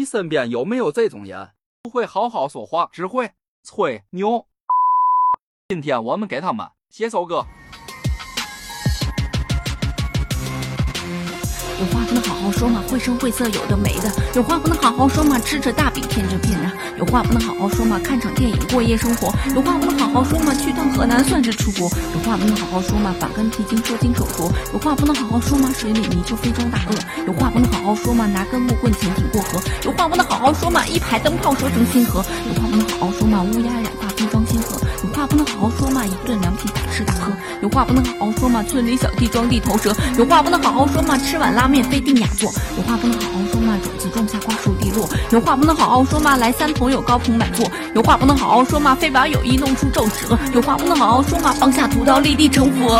你身边有没有这种人？不会好好说话，只会吹牛。今天我们给他们写首歌。有话不能好好说嘛，绘声绘色有的没的；有话不能好好说嘛，吃着大饼骗着骗的；有话不能好好说嘛，看场电影过夜生活；有话不能好好说嘛，去趟河南算是出国；有话不能好好说嘛，板根皮筋说金手镯；有话不能好好说嘛，水里泥鳅非装大鳄；有话不能好好说嘛，拿根木棍潜艇过河；有话不能好好说嘛，一排灯泡说成星河；有话不能好好说嘛，乌鸦染发分装心河；有话不能好好说嘛，一顿凉皮大吃大喝；有话不能好好说嘛，村里小弟装地头蛇；有话不能好好说嘛，吃碗拉面非定雅座；有话不能好好说嘛，种子种下瓜熟蒂落；有话不能好好说嘛，来三朋友高朋满座；有话不能好好说嘛，非把友谊弄出皱褶；有话不能好好说嘛，放下屠刀立地成佛。